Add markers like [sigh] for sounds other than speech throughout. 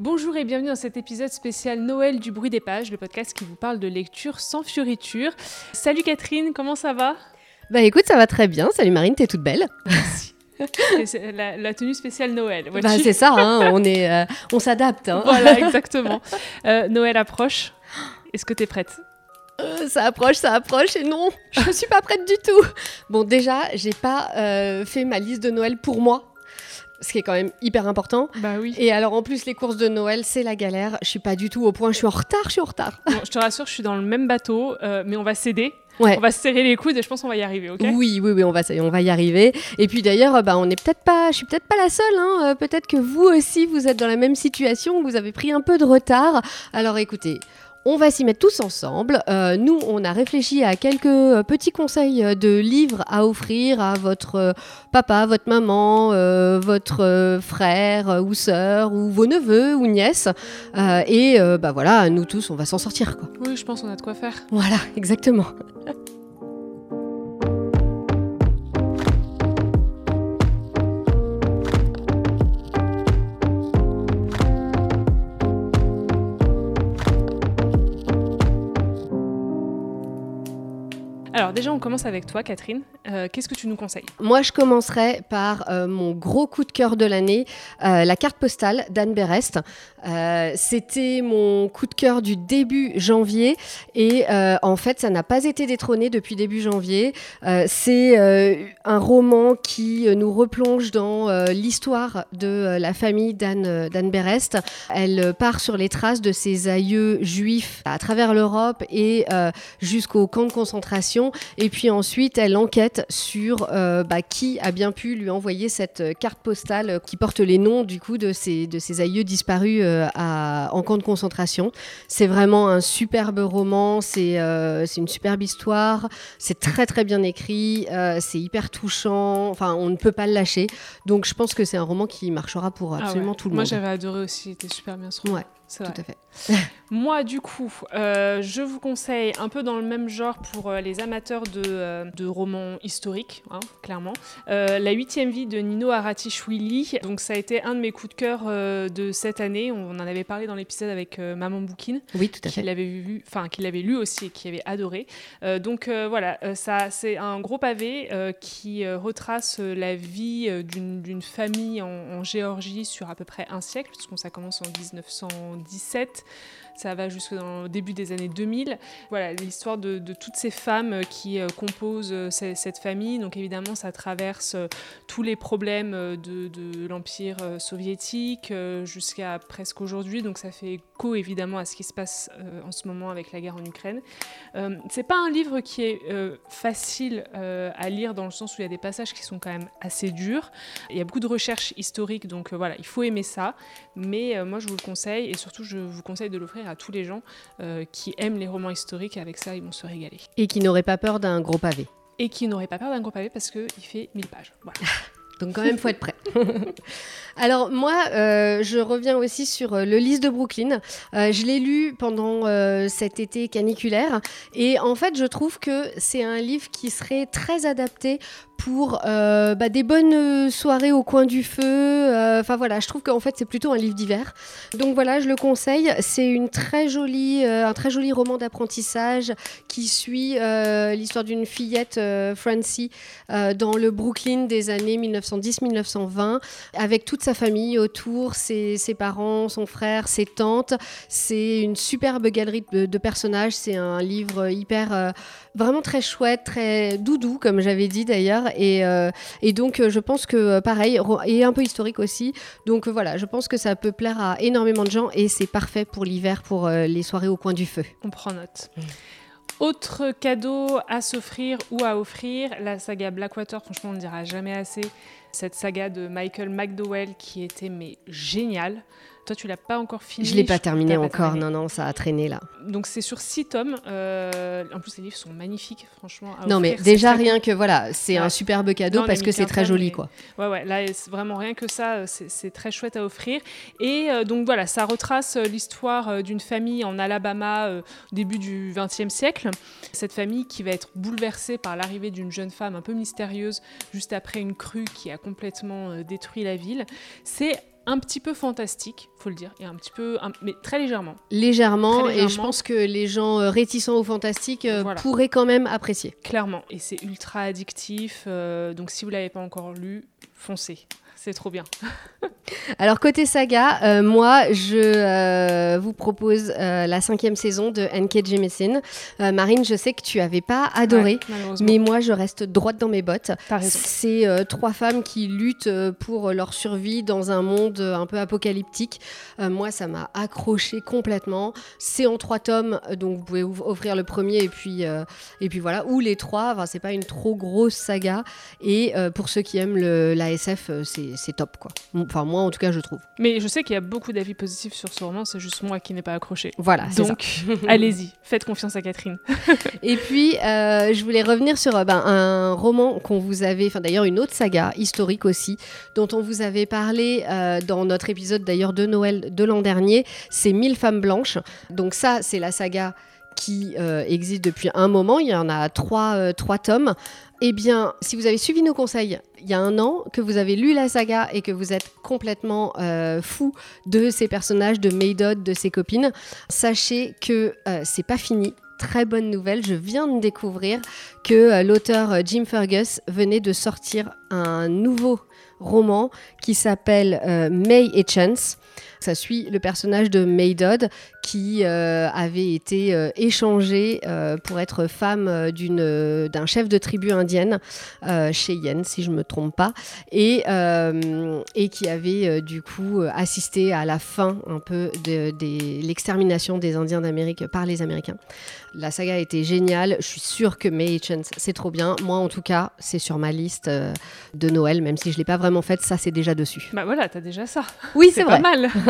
Bonjour et bienvenue dans cet épisode spécial Noël du bruit des pages, le podcast qui vous parle de lecture sans fioriture. Salut Catherine, comment ça va? Bah écoute, ça va très bien. Salut Marine, t'es toute belle. Merci. [laughs] La, la, tenue spéciale Noël. Bah c'est ça, hein, on est, euh, on s'adapte. Hein. Voilà, [laughs] exactement. Euh, Noël approche. Est-ce que t'es prête? Euh, ça approche, ça approche, et non, je ne suis pas prête du tout. Bon, déjà, j'ai pas fait ma liste de Noël pour moi ce qui est quand même hyper important. Bah oui. Et alors en plus les courses de Noël, c'est la galère. Je suis pas du tout au point, je suis en retard, je suis en retard. je te rassure, je suis dans le même bateau, euh, mais on va céder. On va se serrer les coudes et je pense qu'on va y arriver, ok? Oui, oui, oui, on va, on va y arriver. Et puis d'ailleurs, bah, on n'est peut-être pas, je suis peut-être pas la seule. Hein. Euh, peut-être que vous aussi, vous êtes dans la même situation, vous avez pris un peu de retard. Alors écoutez, on va s'y mettre tous ensemble. Euh, nous, on a réfléchi à quelques euh, petits conseils euh, de livres à offrir à votre papa, votre maman, votre frère ou sœur, ou vos neveux ou nièces. et bah voilà, nous tous, on va s'en sortir. Quoi. Oui, je pense qu'on a de quoi faire. Voilà, exactement. [laughs] Déjà, on commence avec toi, Catherine. Euh, qu'est-ce que tu nous conseilles? Moi, je commencerai par euh, mon gros coup de cœur de l'année, euh, la carte postale d'Anne Berest. C'était mon coup de cœur du début janvier et en fait, ça n'a pas été détrôné depuis début janvier. C'est un roman qui nous replonge dans l'histoire de la famille d'Anne Berest. Elle part sur les traces de ses aïeux juifs à travers l'Europe et jusqu'au camp de concentration et puis ensuite, elle enquête sur euh, bah, qui a bien pu lui envoyer cette carte postale qui porte les noms du coup de ses, de ses aïeux disparus euh, à, en camp de concentration. C'est vraiment un superbe roman, c'est euh, une superbe histoire, c'est très très bien écrit, c'est hyper touchant, enfin on ne peut pas le lâcher. Donc je pense que c'est un roman qui marchera pour ah absolument tout le monde. Moi j'avais adoré aussi, c'était super bien ce roman. Ouais. Tout à fait. [laughs] [laughs] Moi, du coup, euh, je vous conseille un peu dans le même genre pour euh, les amateurs de, euh, de romans historiques, hein, clairement. la huitième vie de Nino Haratichvili. Donc, ça a été un de mes coups de cœur de cette année. On en avait parlé dans l'épisode avec Maman Boukine. Oui, tout à fait. Qui l'avait vu, enfin, qui l'avait lu aussi et qui avait adoré. donc, voilà, ça, c'est un gros pavé qui retrace la vie d'une famille en, en, Géorgie sur à peu près un siècle, puisqu'on ça commence en 1900. 17 ça va jusqu'au début des années 2000. Voilà, l'histoire de, toutes ces femmes qui euh, composent euh, cette famille. Donc évidemment, ça traverse euh, tous les problèmes de, l'Empire soviétique jusqu'à presque aujourd'hui. Donc ça fait écho évidemment à ce qui se passe en ce moment avec la guerre en Ukraine. c'est pas un livre qui est facile à lire dans le sens où il y a des passages qui sont quand même assez durs. Il y a beaucoup de recherches historiques, donc voilà, il faut aimer ça. Mais moi, je vous le conseille et surtout, je vous conseille de l'offrir à tous les gens euh, qui aiment les romans historiques. Avec ça, ils vont se régaler. Et qui n'auraient pas peur d'un gros pavé. Et qui n'auraient pas peur d'un gros pavé parce qu'il fait 1000 pages. Voilà. [laughs] Donc quand même, faut être prêt. [laughs] Alors moi, euh, je reviens aussi sur euh, le Lys de Brooklyn. je l'ai lu pendant cet été caniculaire et en fait, je trouve que c'est un livre qui serait très adapté pour euh, bah, des bonnes euh, soirées au coin du feu. Euh, enfin voilà, je trouve qu'en fait c'est plutôt un livre d'hiver. Donc voilà, je le conseille. C'est une très jolie, un très joli roman d'apprentissage qui suit l'histoire d'une fillette, Francie, dans le Brooklyn des années 1910-1920, avec toute sa famille autour, ses, parents, son frère, ses tantes. C'est une superbe galerie de personnages. C'est un livre hyper, vraiment très chouette, très doudou, comme j'avais dit d'ailleurs. Euh, et, donc, euh, je pense que euh, pareil, et un peu historique aussi. Donc voilà, je pense que ça peut plaire à énormément de gens et c'est parfait pour l'hiver, pour les soirées au coin du feu. On prend note. Autre cadeau à s'offrir ou à offrir, la saga Blackwater, franchement on ne dira jamais assez. Cette saga de Michael McDowell qui était mais géniale. Toi, tu l'as pas encore fini. Je l'ai pas terminé encore. Non, non, ça a traîné là. Donc c'est sur six tomes. Euh, en plus, les livres sont magnifiques, franchement. non, mais déjà rien que voilà, c'est un superbe cadeau parce que c'est très joli, quoi. Ouais, ouais. Là, vraiment rien que ça, c'est très chouette à offrir. Et euh, donc voilà, ça retrace euh, l'histoire d'une famille en Alabama au début du XXe siècle. Cette famille qui va être bouleversée par l'arrivée d'une jeune femme un peu mystérieuse juste après une crue qui a complètement détruit la ville. C'est un petit peu fantastique, faut le dire, et un petit peu, mais très légèrement. légèrement. et je pense que les gens euh, réticents au fantastique euh, pourraient quand même apprécier. Clairement, et c'est ultra addictif. Euh, donc si vous l'avez pas encore lu, foncez. C'est trop bien. [laughs] Alors côté saga, euh, moi je euh, vous propose euh, la cinquième saison de N.K. Jemisin. Marine, je sais que tu avais pas adoré, mais moi je reste droite dans mes bottes. C'est trois femmes qui luttent pour leur survie dans un monde un peu apocalyptique. moi ça m'a accroché complètement. C'est en trois tomes, donc vous pouvez offrir le premier et puis et puis voilà ou les trois. Enfin, c'est pas une trop grosse saga et pour ceux qui aiment le, la SF, c'est c'est top, quoi. Enfin, moi, en tout cas, je trouve. Mais je sais qu'il y a beaucoup d'avis positifs sur ce roman, c'est juste moi qui n'ai pas accroché. Voilà, Donc, [laughs] allez-y, faites confiance à Catherine. [laughs] Et puis, euh, je voulais revenir sur euh, ben, un roman qu'on vous avait, enfin d'ailleurs une autre saga historique aussi, dont on vous avait parlé euh, dans notre épisode d'ailleurs de Noël de l'an dernier, c'est Mille femmes blanches. Donc ça, c'est la saga qui existe depuis un moment. Il y en a trois, trois tomes. Eh bien, si vous avez suivi nos conseils il y a un an, que vous avez lu la saga et que vous êtes complètement euh, fou de ces personnages, de Maydod, de ses copines, sachez que euh, c'est pas fini. Très bonne nouvelle, je viens de découvrir que euh, l'auteur Jim Fergus venait de sortir un nouveau roman qui s'appelle May et Chance. Ça suit le personnage de Maydod qui euh, avait été euh, échangé euh, pour être femme d'une, d'un chef de tribu indienne, chez Yen si je ne me trompe pas, et, et qui avait du coup assisté à la fin un peu de, l'extermination des Indiens d'Amérique par les Américains. La saga a été géniale, je suis sûre que May Chance, c'est trop bien. Moi en tout cas, c'est sur ma liste de Noël, même si je ne l'ai pas vraiment faite, ça c'est déjà dessus. Bah voilà, t'as déjà ça. Oui, [laughs] c'est, vrai. pas mal. [laughs]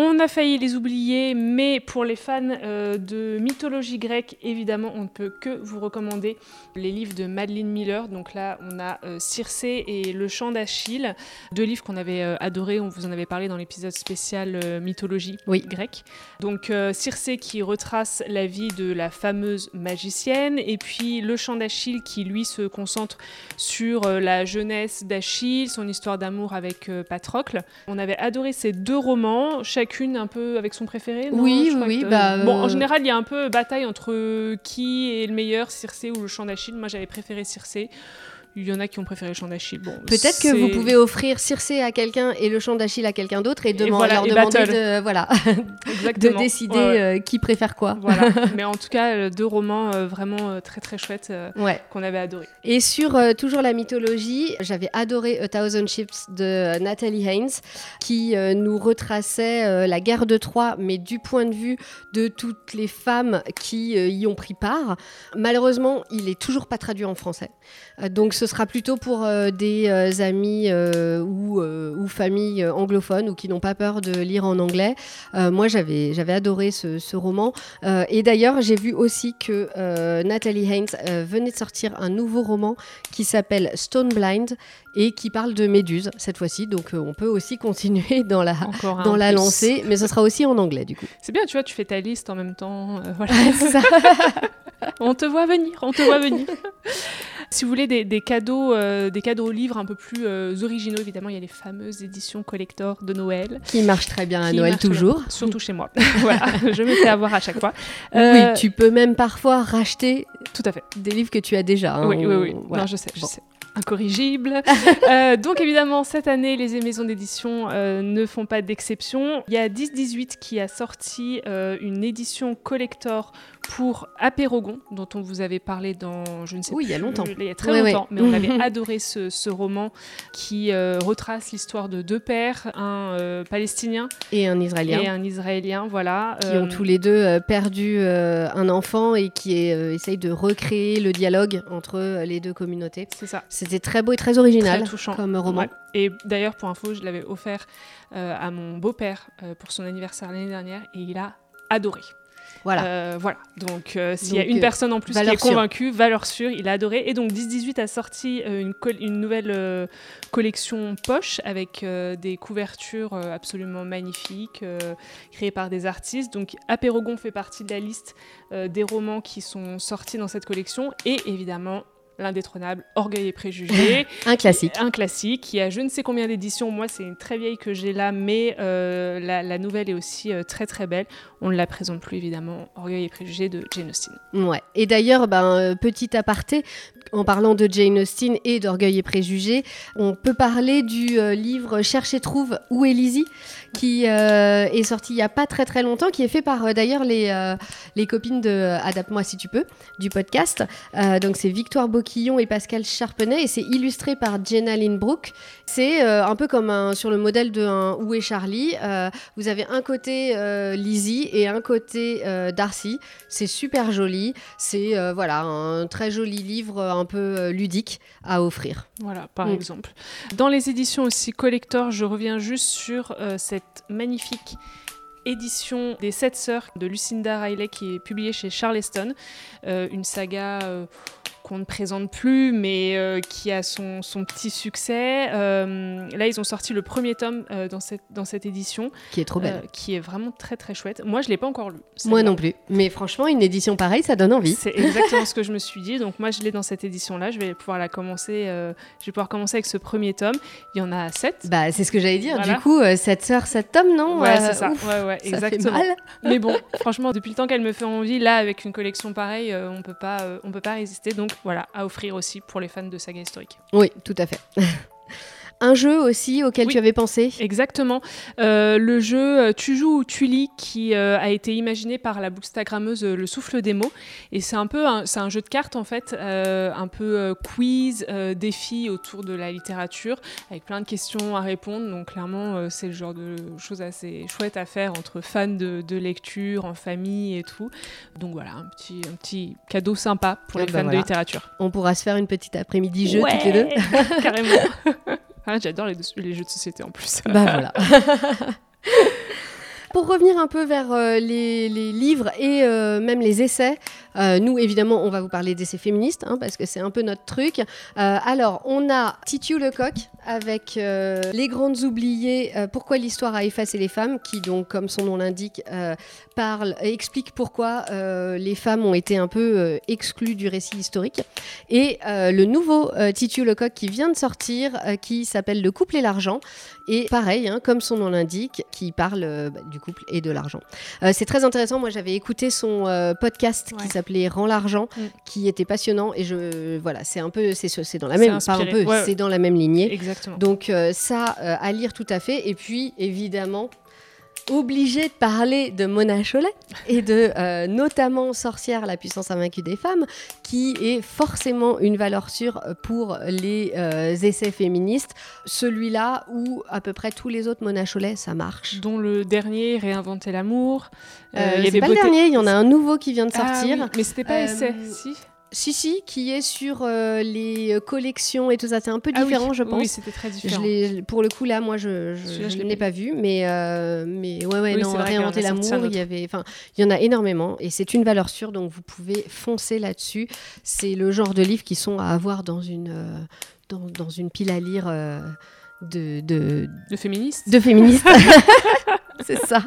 On a failli les oublier, mais pour les fans euh, de mythologie grecque, évidemment, on ne peut que vous recommander les livres de Madeleine Miller. Donc là, on a euh, Circé et Le Chant d'Achille, deux livres qu'on avait euh, adorés, on vous en avait parlé dans l'épisode spécial mythologie grecque. Donc Circé qui retrace la vie de la fameuse magicienne, et puis Le Chant d'Achille qui, lui, se concentre sur la jeunesse d'Achille, son histoire d'amour avec Patrocle. On avait adoré ces deux romans, chacune un peu avec son préféré Oui, oui, bah, Bon, en euh, général, il y a un peu bataille entre qui est le meilleur, Circé ou le chant d'Achille. Moi, j'avais préféré Circé. Il y en a qui ont préféré le chant d'Achille. Bon, Peut-être que vous pouvez offrir Circé à quelqu'un et le chant d'Achille à quelqu'un d'autre et, leur demander de, voilà, de décider euh, qui préfère quoi. Voilà. [laughs] Mais en tout cas, euh, deux romans euh, vraiment très très chouettes qu'on avait adoré. Et sur toujours la mythologie, j'avais adoré A Thousand Ships de Natalie Haynes qui nous retraçait la guerre de Troie, mais du point de vue de toutes les femmes qui y ont pris part. Malheureusement, il est toujours pas traduit en français. donc ce sera plutôt pour euh, des euh, amis euh, ou, ou, familles anglophones ou qui n'ont pas peur de lire en anglais. moi, j'avais, j'avais adoré ce, ce roman. et d'ailleurs, j'ai vu aussi que Natalie Haynes venait de sortir un nouveau roman qui s'appelle Stone Blind et qui parle de méduses cette fois-ci. Donc on peut aussi continuer dans la, dans la lancée, mais ce sera aussi en anglais du coup. C'est bien, tu vois, tu fais ta liste en même temps. voilà. [laughs] ça. [laughs] on te voit venir, on te voit venir. [laughs] Si vous voulez des, cadeaux, euh, des cadeaux livres un peu plus euh, originaux, évidemment, il y a les fameuses éditions collector de Noël. Qui marchent très bien à Noël toujours. [laughs] surtout chez moi. [laughs] voilà, je me fais avoir à chaque fois. oui, euh, tu peux même parfois racheter tout à fait. des livres que tu as déjà. Hein, oui, oui, oui. Non, je sais, je sais incorrigible. [laughs] donc évidemment, cette année, les maisons d'édition ne font pas d'exception. Il y a 10-18 qui a sorti une édition collector pour Apérogon, dont on vous avait parlé dans, je ne sais oui, il y a longtemps. Il y a très longtemps, mais on avait [laughs] adoré ce, roman qui euh, retrace l'histoire de deux pères, un euh, palestinien et un israélien. Et un israélien, voilà. Qui ont euh, tous les deux perdu un enfant et qui essayent de recréer le dialogue entre les deux communautés. C'est ça. C'était très beau et très original très touchant. comme roman. Et d'ailleurs, pour info, je l'avais offert à mon beau-père pour son anniversaire l'année dernière et il a adoré. Voilà. Euh, voilà. Donc, euh, s'il y a une euh, personne en plus qui est convaincue, valeur sûre, il a adoré. Et donc, 10-18 a sorti une, une, nouvelle collection poche avec des couvertures absolument magnifiques, créées par des artistes. Donc, Apérogon fait partie de la liste des romans qui sont sortis dans cette collection. Et évidemment, l'indétrônable Orgueil et Préjugés. [laughs] un classique. Un classique qui a je ne sais combien d'éditions. Moi, c'est une très vieille que j'ai là, mais euh, la, nouvelle est aussi euh, très très belle. On ne la présente plus évidemment. Orgueil et Préjugés de Jane Austen. Ouais. Et d'ailleurs, ben, euh, petit aparté, en parlant de Jane Austen et d'Orgueil et Préjugés, on peut parler du livre Cherche et trouve où est Lizzie, qui est sorti il n'y a pas très très longtemps, qui est fait par d'ailleurs les, les copines de Adapte-moi si tu peux, du podcast. donc c'est Victoire Bocquet et Pascal Charpenay et c'est illustré par Jenna Lynbrook. C'est euh, un peu comme un, sur le modèle de un Où est Charlie euh, Vous avez un côté euh, Lizzie et un côté Darcy. C'est super joli. C'est voilà un très joli livre un peu ludique à offrir. Voilà, par mm. exemple. Dans les éditions aussi collector, je reviens juste sur cette magnifique édition des Sept Sœurs de Lucinda Riley qui est publiée chez Charleston, une saga qu'on ne présente plus, mais euh, qui a son, son petit succès. Euh, là, ils ont sorti le premier tome euh, dans, cette, dans cette édition. Qui est trop belle. qui est vraiment très très chouette. Moi, je ne l'ai pas encore lu. Moi non plus. Mais franchement, une édition pareille, ça donne envie. C'est exactement ce que je me [laughs] suis dit. Donc moi, je l'ai dans cette édition-là. Je vais pouvoir la commencer. je vais pouvoir commencer avec ce premier tome. Il y en a sept. Bah, c'est ce que j'allais dire. Du coup, cette sœur, sept tomes, non Ouais, c'est ça. ouais, ouais, exactement. [laughs] Mais bon, franchement, depuis le temps qu'elle me fait envie, là, avec une collection pareille, on peut pas, on peut pas résister. Donc voilà, à offrir aussi pour les fans de saga historique. Oui, tout à fait. [laughs] un jeu aussi auquel tu avais pensé Exactement. Euh, le jeu euh, Tu joues ou tu lis qui euh, a été imaginé par la bookstagrammeuse Le Souffle des mots. Et c'est un peu un, c'est un jeu de cartes en fait, un peu quiz, défi autour de la littérature, avec plein de questions à répondre. Donc clairement, c'est le genre de choses assez chouettes à faire entre fans de, lecture, en famille et tout. Donc voilà, un petit, un petit cadeau sympa pour les bah fans de littérature. On pourra se faire une petite après-midi jeu toutes les deux. [laughs] Carrément. [laughs] Ah, j'adore les, les, jeux de société en plus. Bah voilà. [laughs] Pour revenir un peu vers euh, les, livres et euh, même les essais, euh, nous évidemment on va vous parler d'essais féministes hein, parce que c'est un peu notre truc. alors on a Titu Lecoq avec Les Grandes Oubliées, Pourquoi l'histoire a effacé les femmes, qui donc comme son nom l'indique parle, explique pourquoi les femmes ont été un peu exclues du récit historique. Et le nouveau Titu Lecoq qui vient de sortir, qui s'appelle Le couple et l'argent, et pareil, hein, comme son nom l'indique, qui parle euh, bah, du couple et de l'argent. Euh, c'est très intéressant. Moi, j'avais écouté son euh, podcast qui s'appelait Rends l'argent, mm. qui était passionnant. Et je, voilà, c'est un peu, c'est dans la même, pas un peu, c'est dans la même lignée. Exactement. Donc ça, à lire tout à fait. Et puis, évidemment, obligé de parler de Mona Cholet et de euh, notamment Sorcière, la puissance invaincue des femmes, qui est forcément une valeur sûre pour les euh, essais féministes. Celui-là où à peu près tous les autres Mona Cholet, ça marche. Dont le dernier, Réinventer l'amour. Euh, avait pas le dernier, il y en a un nouveau qui vient de ah sortir. mais c'était pas essai, si? Si, si, qui est sur euh, les euh, collections et tout ça. C'est un peu ah différent, je pense. Oui, c'était très différent. pour le coup, là, moi, je ne l'ai pas vu. Mais, euh, mais ouais, ouais, non, réinventer l'amour, il y avait. Enfin, il y en a énormément. Et c'est une valeur sûre, donc vous pouvez foncer là-dessus. C'est le genre de livres qui sont à avoir dans une, dans, dans, une pile à lire de, de. De féministes De féministes. [laughs] [laughs] c'est ça.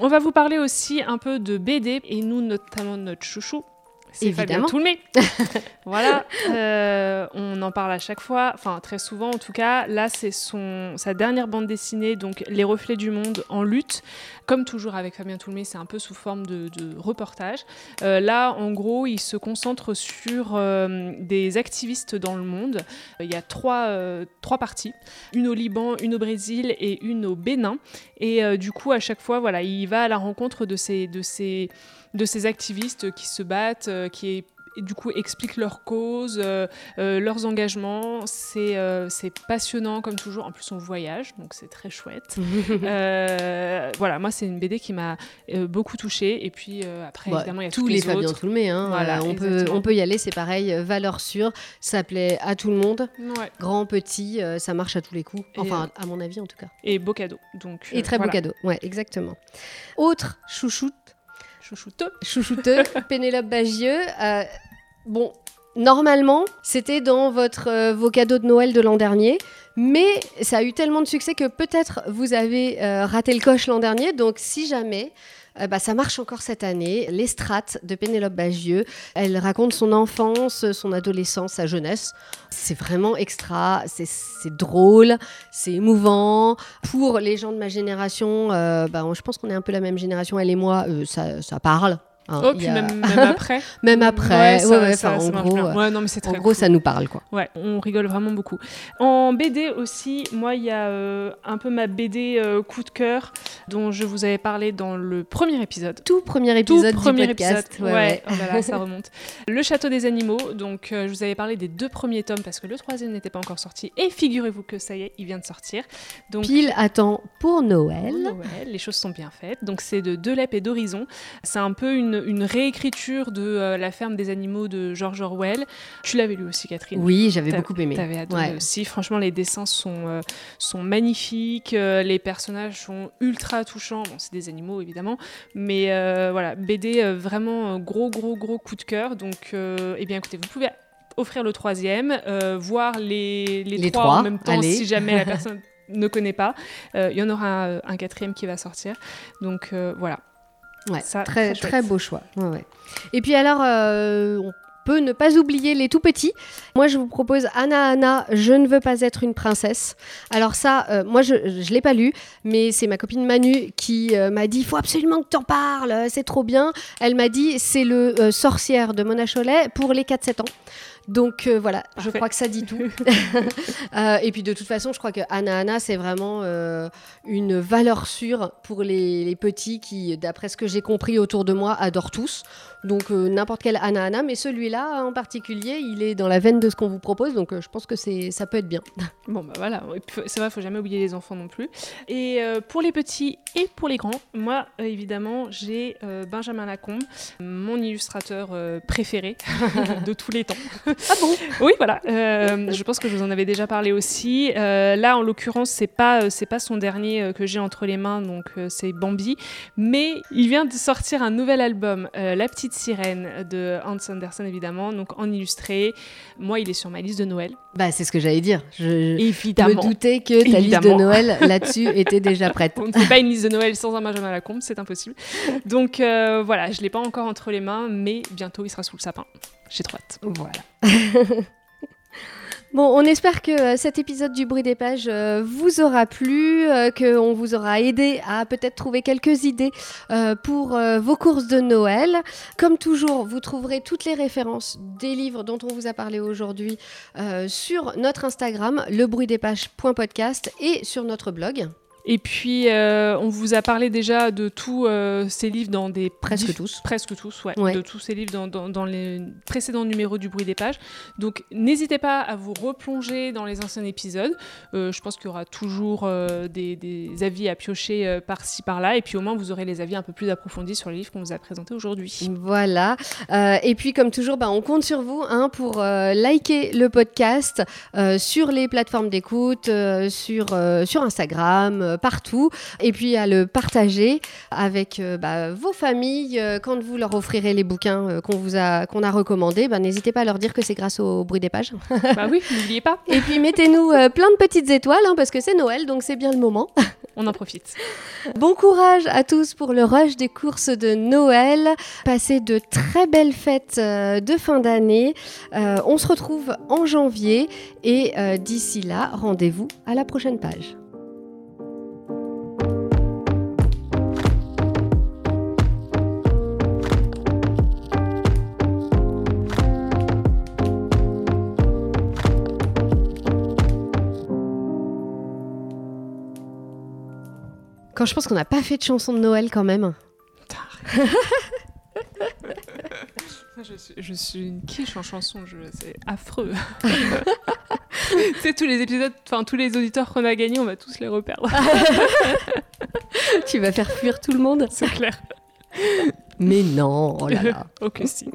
On va vous parler aussi un peu de BD, et nous, notamment notre chouchou, c'est Fabien Toulmé. [laughs] voilà, euh, on en parle à chaque fois, enfin très souvent en tout cas. Là, c'est son sa dernière bande dessinée, donc Les Reflets du Monde en lutte. Comme toujours avec Fabien Toulmé, c'est un peu sous forme de, reportage. Euh, là, en gros, il se concentre sur euh, des activistes dans le monde. Il y a trois, trois parties, une au Liban, une au Brésil et une au Bénin. Et du coup, à chaque fois, voilà, il va à la rencontre de ces, de ces de ces activistes qui se battent, euh, qui du coup expliquent leurs causes, euh, euh, leurs engagements. C'est passionnant comme toujours. En plus, on voyage, donc c'est très chouette. [laughs] voilà, moi, c'est une BD qui m'a beaucoup touchée. Et puis après, bah, évidemment, il y a tous les, les Fabien Toulmé. Hein, voilà, on, peut, on peut y aller, c'est pareil. Valeur sûre, ça plaît à tout le monde. Grand, petit, ça marche à tous les coups. Enfin, à mon avis, en tout cas. Et beau cadeau. Donc, et très beau cadeau, ouais, exactement. Autre chouchoute Chouchouteux. Chouchouteux, [laughs] Pénélope Bagieux. Euh, bon, normalement, c'était dans votre, euh, vos cadeaux de Noël de l'an dernier. Mais ça a eu tellement de succès que peut-être vous avez euh, raté le coche l'an dernier. Donc si jamais... Euh, bah, ça marche encore cette année. Les strates de Pénélope Bagieux. Elle raconte son enfance, son adolescence, sa jeunesse. C'est vraiment extra, c'est drôle, c'est émouvant. Pour les gens de ma génération, euh, bah, je pense qu'on est un peu la même génération, elle et moi, ça, ça parle. Hein, oh, puis [laughs] même, après. même après. Ouais, ça, en gros, ouais, non, mais c'est très en gros ça nous parle. Quoi. Ouais, on rigole vraiment beaucoup. En BD aussi, moi, il y a euh, un peu ma BD euh, coup de cœur dont je vous avais parlé dans le premier épisode. Tout premier épisode Tout premier du podcast. Épisode. Ouais, oh ça remonte. [laughs] Le Château des Animaux, donc euh, je vous avais parlé des deux premiers tomes parce que le troisième n'était pas encore sorti. Et figurez-vous que ça y est, il vient de sortir. Donc, Pile attend pour Noël. Pour Noël, les choses sont bien faites. Donc c'est de Delep et d'Horizon. C'est un peu une une, réécriture de euh, La ferme des animaux de George Orwell. Tu l'avais lu aussi, Catherine Oui, j'avais beaucoup aimé. T'avais adoré aussi. Franchement, les dessins sont, euh, sont magnifiques. Euh, les personnages sont ultra touchants. Bon, c'est des animaux, évidemment. Mais voilà, BD, vraiment gros, gros, gros coup de cœur. Donc, eh bien, écoutez, vous pouvez offrir le troisième, voir les, les, trois, en même temps si jamais la [laughs] personne ne connaît pas. Il y en aura un quatrième qui va sortir. Donc voilà, Ouais, très, très, beau choix. Et puis alors, euh, on peut ne pas oublier les tout petits. Moi, je vous propose Anna Anna, je ne veux pas être une princesse. Alors ça, euh, moi, je ne l'ai pas lu, mais c'est ma copine Manu qui euh, m'a dit, il faut absolument que tu en parles, c'est trop bien. Elle m'a dit, c'est le sorcière de Mona Cholet pour les 4-7 ans. Donc euh, voilà, je crois que ça dit tout. [laughs] Euh, et puis de toute façon, je crois que Anna Anna, c'est vraiment euh, une valeur sûre pour les, petits qui, d'après ce que j'ai compris autour de moi, adorent tous. Donc n'importe quel Anna Anna, mais celui-là en particulier, il est dans la veine de ce qu'on vous propose, donc je pense que c'est ça peut être bien. [laughs] Bon bah voilà, c'est vrai, faut jamais oublier les enfants non plus. Et pour les petits et pour les grands, moi évidemment, j'ai Benjamin Lacombe, mon illustrateur préféré [laughs] de tous les temps. Ah bon? [laughs] Oui, voilà. Euh, je pense que je vous en avais déjà parlé aussi. Euh, là, en l'occurrence, c'est pas euh, c'est pas son dernier que j'ai entre les mains, donc c'est Bambi, mais il vient de sortir un nouvel album, La petite sirène de Hans Andersen évidemment, donc en illustré. Moi, il est sur ma liste de Noël. Bah, c'est ce que j'allais dire. Je évidemment. me doutais que ta liste de Noël [laughs] là-dessus était déjà prête. On ne fait pas une liste de Noël sans un Benjamin Lacombe, c'est impossible. Donc voilà, je l'ai pas encore entre les mains, mais bientôt il sera sous le sapin. J'ai trop hâte. Voilà. [laughs] Bon, on espère que euh, cet épisode du bruit des pages euh, vous aura plu, euh, qu'on vous aura aidé à peut-être trouver quelques idées pour vos courses de Noël. Comme toujours, vous trouverez toutes les références des livres dont on vous a parlé aujourd'hui sur notre Instagram, lebruitdespages.podcast et sur notre blog. Et puis, euh, on vous a parlé déjà de tous euh, ces livres dans des... Presque tous. Presque tous, ouais, De tous ces livres dans, dans, les précédents numéros du bruit des pages. Donc, n'hésitez pas à vous replonger dans les anciens épisodes. Euh, je pense qu'il y aura toujours des, des, avis à piocher par-ci, par-là. Et puis, au moins, vous aurez les avis un peu plus approfondis sur les livres qu'on vous a présentés aujourd'hui. Voilà. et puis, comme toujours, bah, on compte sur vous hein, pour liker le podcast sur les plateformes d'écoute, sur, sur Instagram partout et puis à le partager avec euh, bah, vos familles euh, quand vous leur offrirez les bouquins euh, qu'on vous a qu'on a recommandés. Bah, n'hésitez pas à leur dire que c'est grâce au bruit des pages. [laughs] bah oui, n'oubliez pas. Et puis mettez-nous plein de petites étoiles hein, parce que c'est Noël donc c'est bien le moment. [laughs] On en profite. Bon courage à tous pour le rush des courses de Noël. Passez de très belles fêtes de fin d'année. on se retrouve en janvier et d'ici là, rendez-vous à la prochaine page. Quand je pense qu'on n'a pas fait de chanson de Noël quand même. [laughs] je, suis, une quiche en chanson, c'est affreux. [laughs] tu sais, tous les épisodes, enfin tous les auditeurs qu'on a gagnés, on va tous les reperdre. [laughs] tu vas faire fuir tout le monde C'est clair. Mais non, oh là là. ok, si.